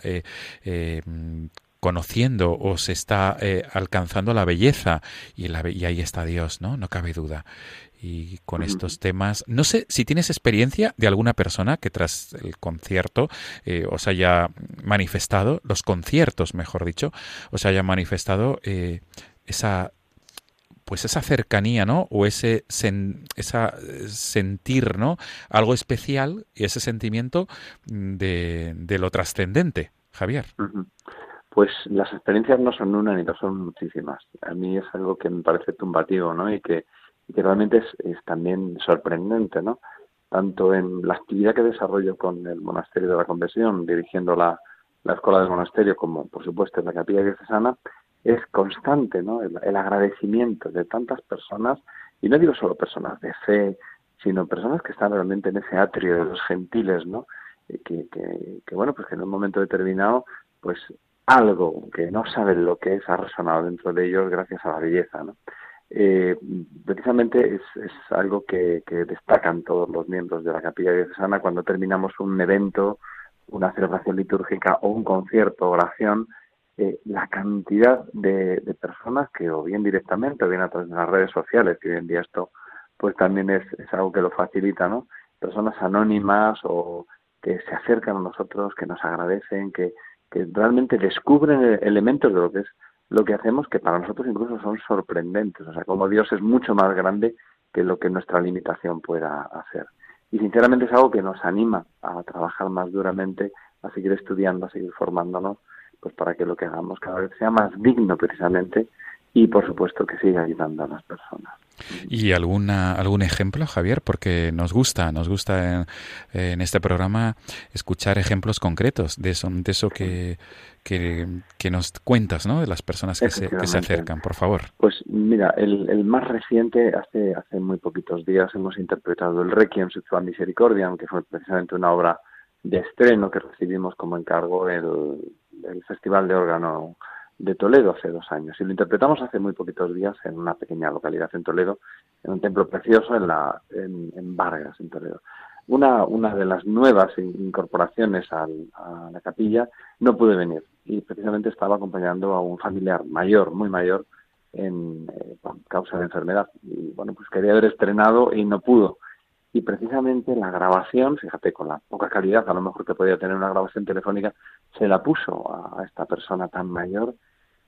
conociendo o se está alcanzando la belleza y, la, y ahí está Dios, ¿no? No cabe duda. Y con estos temas, no sé si tienes experiencia de alguna persona que tras el concierto os haya manifestado, los conciertos, mejor dicho, os haya manifestado esa pues esa cercanía, ¿no? O ese esa sentir, ¿no? Algo especial y ese sentimiento de, de lo trascendente, Javier. Pues las experiencias no son una ni dos, son muchísimas. A mí es algo que me parece tumbativo, ¿no? Y que, realmente es, también sorprendente, ¿no? Tanto en la actividad que desarrollo con el Monasterio de la Conversión, dirigiendo la, la Escuela del Monasterio, como por supuesto en la Capilla Diocesana, es constante, ¿no? El, agradecimiento de tantas personas, y no digo solo personas de fe, sino personas que están realmente en ese atrio de los gentiles, ¿no? Que, que, bueno, pues que en un momento determinado, pues algo que no saben lo que es ha resonado dentro de ellos gracias a la belleza. ¿no? Eh, precisamente es, es algo que, que, destacan todos los miembros de la capilla diocesana cuando terminamos un evento, una celebración litúrgica o un concierto, oración, eh, la cantidad de, de, personas que o bien directamente o bien a través de las redes sociales, que hoy en día esto pues también es, es algo que lo facilita, ¿no? Personas anónimas o que se acercan a nosotros, que nos agradecen, que, que realmente descubren elementos de lo que es lo que hacemos que para nosotros incluso son sorprendentes, o sea, como Dios es mucho más grande que lo que nuestra limitación pueda hacer. Y sinceramente es algo que nos anima a trabajar más duramente, a seguir estudiando, a seguir formándonos, pues para que lo que hagamos cada vez sea más digno precisamente y por supuesto que siga ayudando a las personas. ¿Y alguna, algún ejemplo, Javier? Porque nos gusta, nos gusta en, este programa escuchar ejemplos concretos de eso, de eso que, que, nos cuentas, ¿no? De las personas que se, que se acercan, por favor. Pues mira, el, el, más reciente, hace, hace muy poquitos días hemos interpretado el Requiem Sexual Misericordia, que fue precisamente una obra de estreno que recibimos como encargo el, el Festival de Órgano de Toledo hace dos años y lo interpretamos hace muy poquitos días en una pequeña localidad en Toledo, en un templo precioso en, la, en, Vargas, en Toledo. Una, una de las nuevas incorporaciones a la capilla no pude venir y precisamente estaba acompañando a un familiar mayor, muy mayor, en eh, causa de enfermedad. Y bueno, pues quería haber estrenado y no pudo. Y precisamente la grabación, fíjate, con la poca calidad a lo mejor que podía tener una grabación telefónica, se la puso a esta persona tan mayor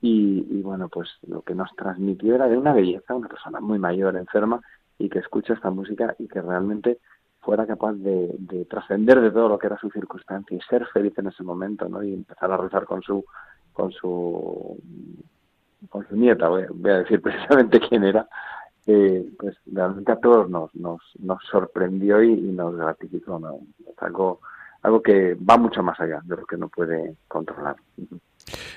y, bueno, pues lo que nos transmitió era de una belleza, una persona muy mayor, enferma, y que escucha esta música y que realmente fuera capaz de, trascender de todo lo que era su circunstancia y ser feliz en ese momento, ¿no? Y empezar a rezar con su con su con su nieta, voy, a decir precisamente quién era, eh, pues realmente a todos nos nos, nos sorprendió y, nos gratificó, ¿no? Es algo algo que va mucho más allá de lo que uno puede controlar.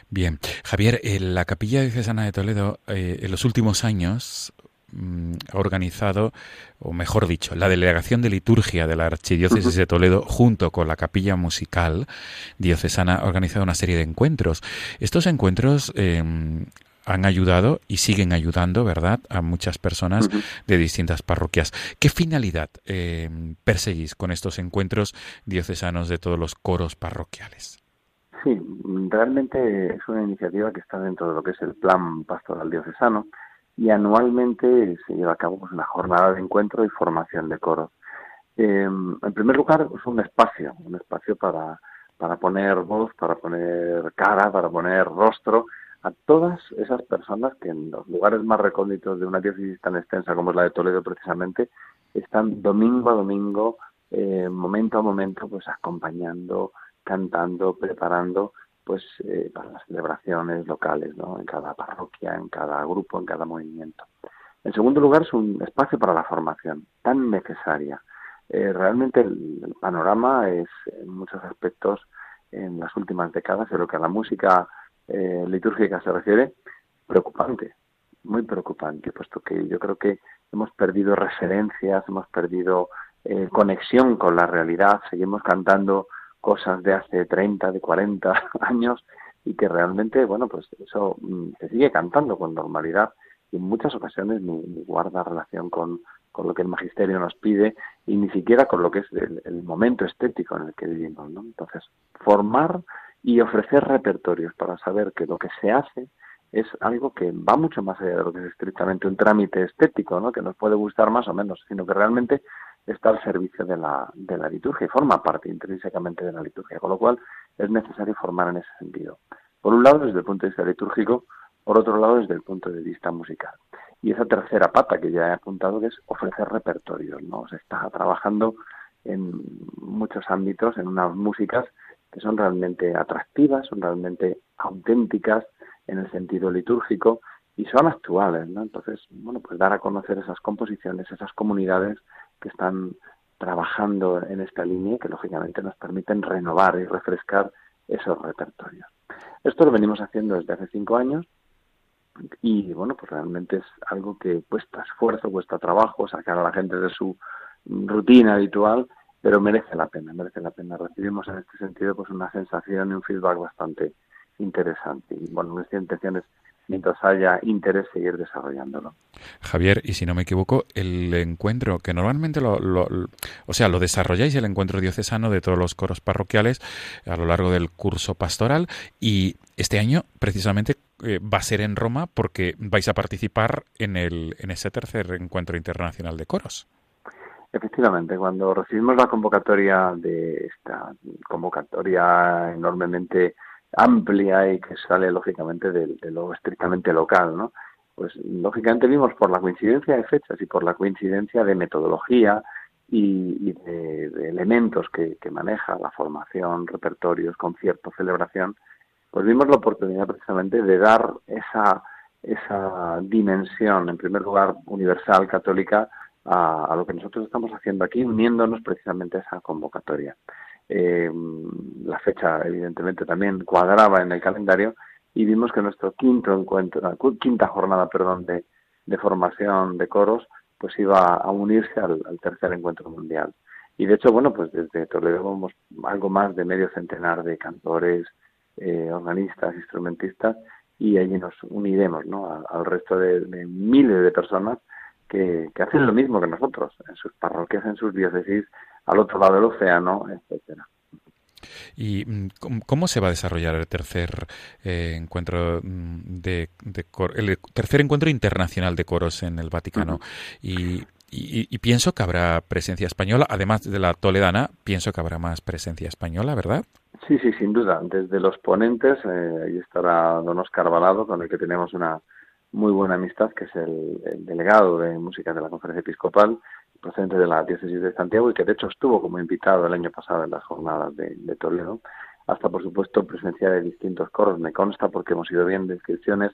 Bien, Javier, la Capilla Diocesana de Toledo eh, en los últimos años mm, ha organizado, o mejor dicho, la Delegación de Liturgia de la Archidiócesis de Toledo, junto con la Capilla Musical Diocesana, ha organizado una serie de encuentros. Estos encuentros em, han ayudado y siguen ayudando, ¿verdad?, a muchas personas de distintas parroquias. ¿Qué finalidad em, perseguís con estos encuentros diocesanos de todos los coros parroquiales? Sí, realmente es una iniciativa que está dentro de lo que es el plan pastoral diocesano y anualmente se lleva a cabo pues, una jornada de encuentro y formación de coros. Em, en primer lugar, es un espacio, un espacio para, para poner voz, para poner cara, para poner rostro a todas esas personas que en los lugares más recónditos de una diócesis tan extensa como es la de Toledo precisamente, están domingo a domingo, eh, momento a momento, pues acompañando, cantando, preparando pues eh, para las celebraciones locales, ¿no? En cada parroquia, en cada grupo, en cada movimiento. En segundo lugar, es un espacio para la formación, tan necesaria. Eh, realmente el, panorama es, en muchos aspectos, en las últimas décadas, de lo que a la música eh, litúrgica se refiere, preocupante, muy preocupante, puesto que yo creo que hemos perdido referencias, hemos perdido conexión con la realidad, seguimos cantando cosas de hace 30, de 40 años y que realmente, bueno, pues eso mm, se sigue cantando con normalidad y en muchas ocasiones ni, guarda relación con, con, lo que el magisterio nos pide y ni siquiera con lo que es el, momento estético en el que vivimos. Entonces, formar y ofrecer repertorios para saber que lo que se hace es algo que va mucho más allá de lo que es estrictamente un trámite estético, ¿no? Que nos puede gustar más o menos, sino que realmente está al servicio de la, de la liturgia y forma parte intrínsecamente de la liturgia, con lo cual es necesario formar en ese sentido. Por un lado, desde el punto de vista litúrgico, por otro lado, desde el punto de vista musical. y esa tercera pata que ya he apuntado que es ofrecer repertorios, ¿no? Se está trabajando en muchos ámbitos, en unas músicas que son realmente atractivas, son realmente auténticas en el sentido litúrgico y son actuales, ¿no? Entonces, bueno, pues dar a conocer esas composiciones, esas comunidades que están trabajando en esta línea que lógicamente nos permiten renovar y refrescar esos repertorios. Esto lo venimos haciendo desde hace cinco años y bueno, pues realmente es algo que cuesta esfuerzo, cuesta trabajo, sacar a la gente de su rutina habitual, pero merece la pena, merece la pena. Recibimos en este sentido pues una sensación y un feedback bastante interesante. Y bueno, nuestra intención es mientras haya interés seguir desarrollándolo. Javier, y si no me equivoco, el encuentro que normalmente lo, o sea, lo desarrolláis el encuentro diocesano de todos los coros parroquiales a lo largo del curso pastoral y este año precisamente eh, va a ser en Roma porque vais a participar en el en ese tercer encuentro internacional de coros. Efectivamente, cuando recibimos la convocatoria de esta convocatoria enormemente amplia y que sale lógicamente de, lo estrictamente local, ¿no? Pues lógicamente vimos por la coincidencia de fechas y por la coincidencia de metodología y, de, elementos que, maneja la formación, repertorios, conciertos, celebración, pues vimos la oportunidad precisamente de dar esa, esa dimensión, en primer lugar, universal, católica, a, a, lo que nosotros estamos haciendo aquí, uniéndonos precisamente a esa convocatoria. Eh, la fecha, evidentemente, también cuadraba en el calendario y vimos que nuestro quinto encuentro, quinta jornada, perdón, de, formación de coros, pues iba a unirse al, tercer encuentro mundial. Y de hecho, bueno, pues desde Toledo vamos algo más de medio centenar de cantores, eh, organistas, instrumentistas, y allí nos uniremos ¿no? al, resto de, miles de personas que, que, hacen lo mismo que nosotros, en sus parroquias, en sus diócesis, al otro lado del océano, etcétera. ¿Y mm, cómo se va a desarrollar el tercer eh, encuentro mm, de, el tercer encuentro internacional de coros en el Vaticano? y, y, pienso que habrá presencia española, además de la toledana, pienso que habrá más presencia española, ¿verdad? Sí, sí, sin duda. Desde los ponentes, eh, ahí estará don Oscar Balado, con el que tenemos una muy buena amistad, que es el, el delegado de música de la Conferencia Episcopal, procedente de la diócesis de Santiago y que de hecho estuvo como invitado el año pasado en las jornadas de, Toledo, hasta por supuesto presencia de distintos coros, me consta porque hemos ido viendo inscripciones,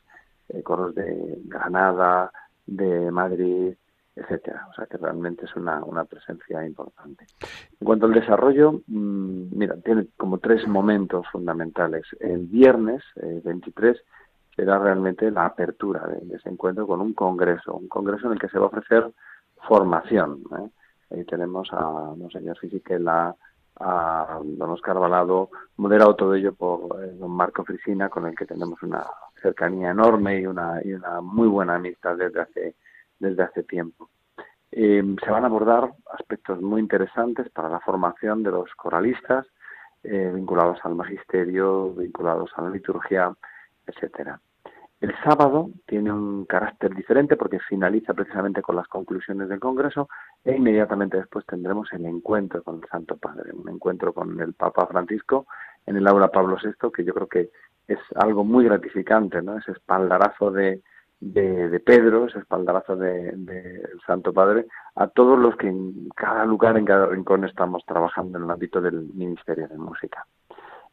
eh, coros de Granada, de Madrid, etcétera. O sea que realmente es una, una presencia importante. En cuanto al desarrollo, mmm, mira, tiene como tres momentos fundamentales. El viernes 23 eh, será realmente la apertura de, ese encuentro con un congreso, un congreso en el que se va a ofrecer formación. ¿eh? Ahí tenemos a Monseñor Fisiquela, a don Oscar Balado, moderado todo ello por eh, don Marco Frisina, con el que tenemos una cercanía enorme y una, y una muy buena amistad desde hace, desde hace tiempo. Eh, se van a abordar aspectos muy interesantes para la formación de los coralistas, vinculados al magisterio, vinculados a la liturgia, etcétera. El sábado tiene un carácter diferente porque finaliza precisamente con las conclusiones del Congreso e inmediatamente después tendremos el encuentro con el Santo Padre, un encuentro con el Papa Francisco en el aula Pablo VI, que yo creo que es algo muy gratificante, ¿no? Ese espaldarazo de, de, Pedro, ese espaldarazo del de, Santo Padre, a todos los que en cada lugar, en cada rincón estamos trabajando en el ámbito del Ministerio de Música.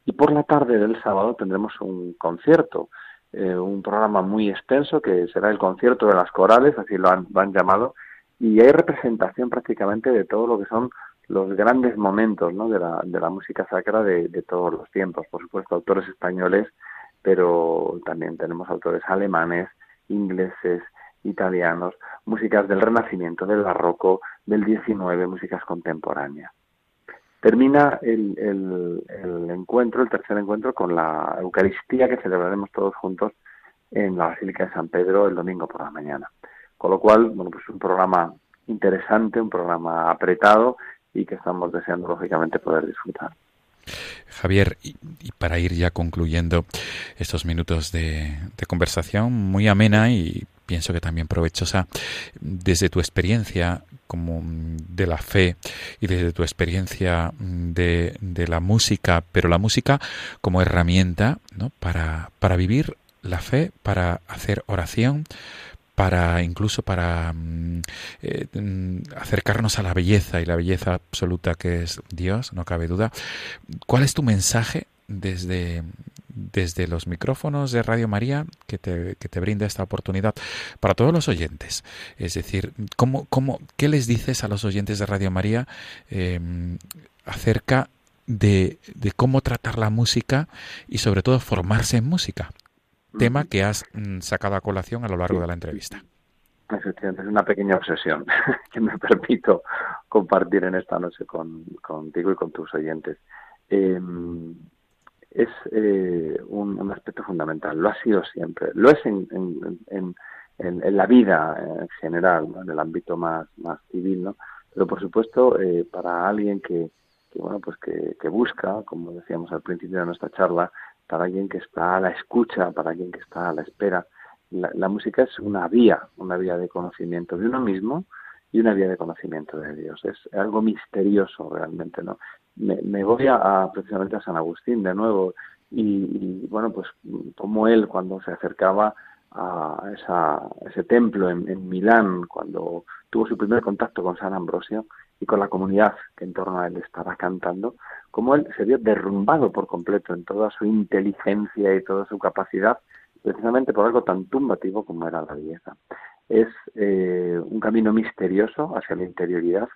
Y por la tarde del sábado tendremos un concierto eh, un programa muy extenso que será el concierto de las corales, así lo han, llamado, y hay representación prácticamente de todo lo que son los grandes momentos ¿no? de, la, de la música sacra de, todos los tiempos. Por supuesto, autores españoles, pero también tenemos autores alemanes, ingleses, italianos, músicas del Renacimiento, del Barroco, del XIX, músicas contemporáneas. Termina el, encuentro, el tercer encuentro, con la Eucaristía que celebraremos todos juntos en la Basílica de San Pedro el domingo por la mañana. Con lo cual, bueno, pues un programa interesante, un programa apretado y que estamos deseando lógicamente poder disfrutar. Javier, y, para ir ya concluyendo estos minutos de, conversación muy amena y pienso que también provechosa, desde tu experiencia como de la fe y desde tu experiencia de, la música, pero la música como herramienta ¿no? para vivir la fe, para hacer oración, para incluso para mm, eh, mm, acercarnos a la belleza y la belleza absoluta que es Dios, no cabe duda. ¿Cuál es tu mensaje desde, desde los micrófonos de Radio María que te, que te brinda esta oportunidad para todos los oyentes? Es decir, ¿cómo, cómo, ¿qué les dices a los oyentes de Radio María em, acerca de, de cómo tratar la música y sobre todo formarse en música? Tema que has mm, sacado a colación a lo largo de la entrevista. Efectivamente, es una pequeña obsesión que me permito compartir en esta noche con, contigo y con tus oyentes. Em, es eh, un, aspecto fundamental, lo ha sido siempre, lo es en, en, en, la vida en general, en el ámbito más, más civil, ¿no? pero por supuesto eh, para alguien que, que bueno pues que, que, busca, como decíamos al principio de nuestra charla, para alguien que está a la escucha, para alguien que está a la espera. La, música es una vía, una vía de conocimiento de uno mismo y una vía de conocimiento de Dios. Es algo misterioso realmente, ¿no? Me, voy a, precisamente a San Agustín de nuevo y, bueno, pues como él cuando se acercaba a, ese templo en Milán, cuando tuvo su primer contacto con San Ambrosio, y con la comunidad que en torno a él estaba cantando, como él se vio derrumbado por completo en toda su inteligencia y toda su capacidad, precisamente por algo tan tumbativo como era la belleza. Es eh, un camino misterioso hacia la interioridad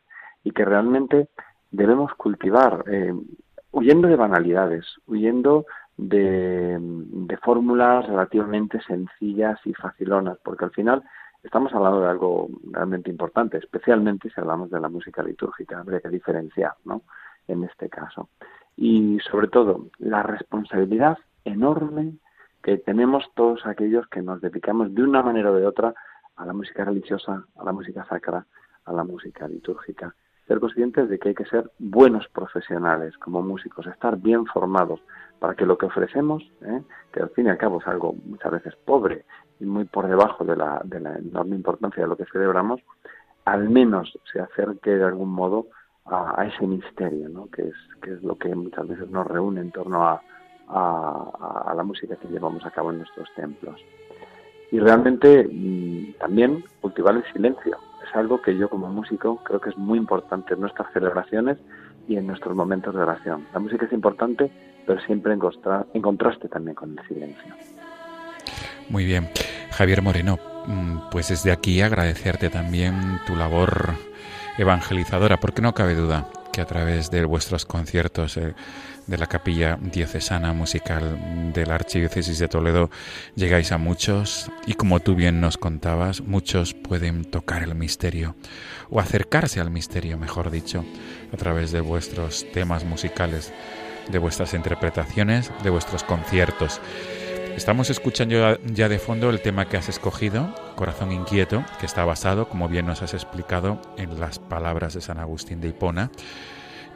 y que realmente debemos cultivar, eh, huyendo de banalidades, huyendo de, de fórmulas relativamente sencillas y facilonas, porque al final estamos hablando de algo realmente importante, especialmente si hablamos de la música litúrgica, habría que diferenciar, ¿no? En este caso. Y sobre todo, la responsabilidad enorme que tenemos todos aquellos que nos dedicamos de una manera o de otra a la música religiosa, a la música sacra, a la música litúrgica. Ser conscientes de que hay que ser buenos profesionales como músicos, estar bien formados para que lo que ofrecemos, ¿eh? que al fin y al cabo es algo muchas veces pobre y muy por debajo de la, de la enorme importancia de lo que celebramos, al menos se acerque de algún modo a, ese misterio, ¿no? que, es, que es lo que muchas veces nos reúne en torno a, a, la música que llevamos a cabo en nuestros templos. Y realmente mm, también cultivar el silencio. Es algo que yo como músico creo que es muy importante en nuestras celebraciones y en nuestros momentos de oración. La música es importante, pero siempre en, en contraste también con el silencio. Muy bien. Javier Moreno, mm, pues desde aquí agradecerte también tu labor evangelizadora, porque no cabe duda que a través de vuestros conciertos eh, de la capilla diocesana musical de la Archidiócesis de Toledo llegáis a muchos y como tú bien nos contabas, muchos pueden tocar el misterio o acercarse al misterio, mejor dicho, a través de vuestros temas musicales, de vuestras interpretaciones, de vuestros conciertos. Estamos escuchando ya de fondo el tema que has escogido, Corazón Inquieto, que está basado, como bien nos has explicado, en las palabras de San Agustín de Hipona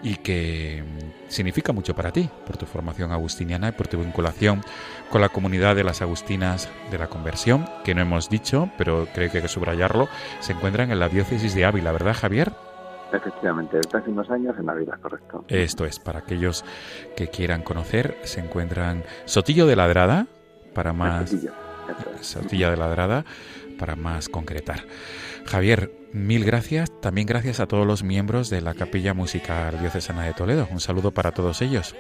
y que significa mucho para ti, por tu formación agustiniana y por tu vinculación con la comunidad de las agustinas de la conversión, que no hemos dicho, pero creo que hay que subrayarlo, se encuentran en la diócesis de Ávila, ¿verdad Javier? Efectivamente, desde hace unos años en Ávila, correcto. Esto es, para aquellos que quieran conocer, se encuentran Sotillo de Ladrada, para más Sotilla de Ladrada para más concretar. Javier, mil gracias. También gracias a todos los miembros de la Capilla Musical Diocesana de Toledo. Un saludo para todos ellos.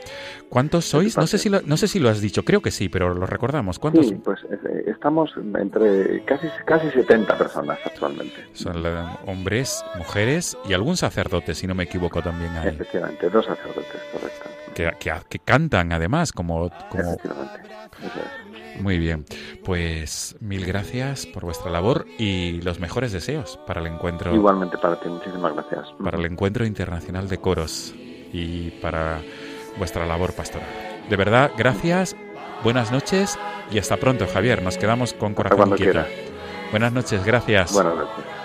¿Cuántos sois? No sé si lo, no sé si lo has dicho, creo que sí, pero lo recordamos. ¿Cuántos? Sí, pues eh, estamos entre casi, casi 70 personas actualmente. Son hombres, mujeres y algún sacerdote, si no me equivoco también. Hay. Efectivamente, dos sacerdotes, correcto. Que, que, cantan además, como... como... Efectivamente. Muy bien, pues mil gracias por vuestra labor y los mejores deseos para el encuentro. Igualmente para ti, muchísimas gracias. Para el encuentro internacional de coros y para vuestra labor pastoral. De verdad, gracias, buenas noches y hasta pronto, Javier. Nos quedamos con corazón inquieto. Buenas noches, gracias. Buenas noches.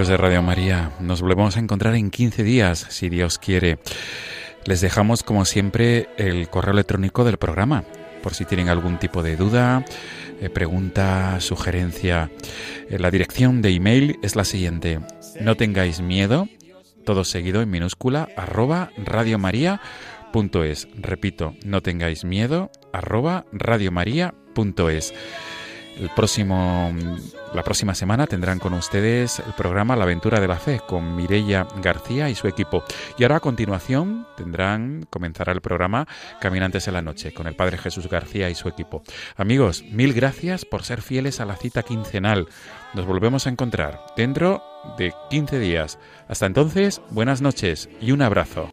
Amigos de Radio María, nos volvemos a encontrar en 15 días, si Dios quiere. Les dejamos, como siempre, el correo electrónico del programa, por si tienen algún tipo de duda, eh, pregunta, sugerencia. Eh, la dirección de email es la siguiente. No tengáis miedo, todo seguido en minúscula, arroba radiomaria.es. Repito, no tengáis miedo, arroba radiomaria.es. El próximo, la próxima semana tendrán con ustedes el programa La aventura de la fe con Mireia García y su equipo. Y ahora a continuación tendrán, comenzará el programa Caminantes en la Noche con el Padre Jesús García y su equipo. Amigos, mil gracias por ser fieles a la cita quincenal. Nos volvemos a encontrar dentro de 15 días. Hasta entonces, buenas noches y un abrazo.